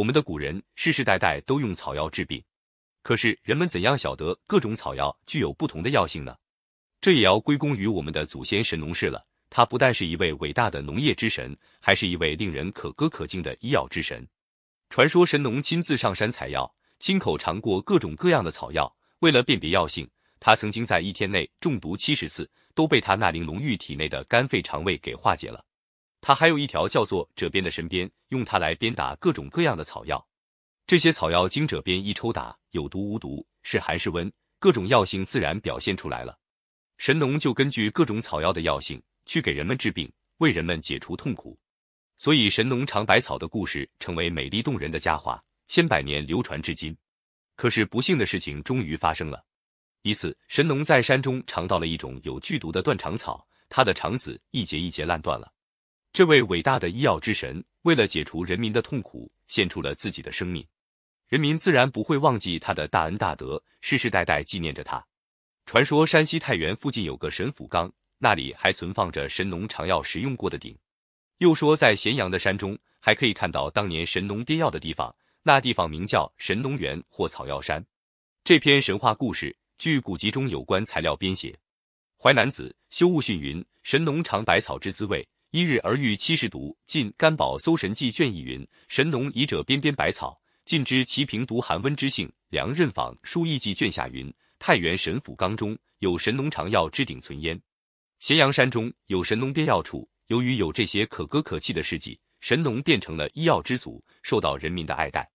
我们的古人世世代代都用草药治病，可是人们怎样晓得各种草药具有不同的药性呢？这也要归功于我们的祖先神农氏了。他不但是一位伟大的农业之神，还是一位令人可歌可敬的医药之神。传说神农亲自上山采药，亲口尝过各种各样的草药，为了辨别药性，他曾经在一天内中毒七十次，都被他那玲珑玉体内的肝肺肠胃给化解了。他还有一条叫做褶鞭的神鞭，用它来鞭打各种各样的草药。这些草药经褶鞭一抽打，有毒无毒，是寒是温，各种药性自然表现出来了。神农就根据各种草药的药性。去给人们治病，为人们解除痛苦，所以神农尝百草的故事成为美丽动人的佳话，千百年流传至今。可是不幸的事情终于发生了。一次，神农在山中尝到了一种有剧毒的断肠草，他的肠子一节一节烂断了。这位伟大的医药之神，为了解除人民的痛苦，献出了自己的生命。人民自然不会忘记他的大恩大德，世世代代纪念着他。传说山西太原附近有个神府冈。那里还存放着神农尝药时用过的鼎，又说在咸阳的山中还可以看到当年神农编药的地方，那地方名叫神农园或草药山。这篇神话故事据古籍中有关材料编写，《淮南子·修物训》云：“神农尝百草之滋味，一日而遇七十毒。”《晋甘宝搜神记》卷一云：“神农以者边边百草，尽知其平毒寒温之性。”梁任访书艺记卷下云：“太原神府冈中有神农尝药之鼎存焉。”咸阳山中有神农编药处，由于有这些可歌可泣的事迹，神农变成了医药之祖，受到人民的爱戴。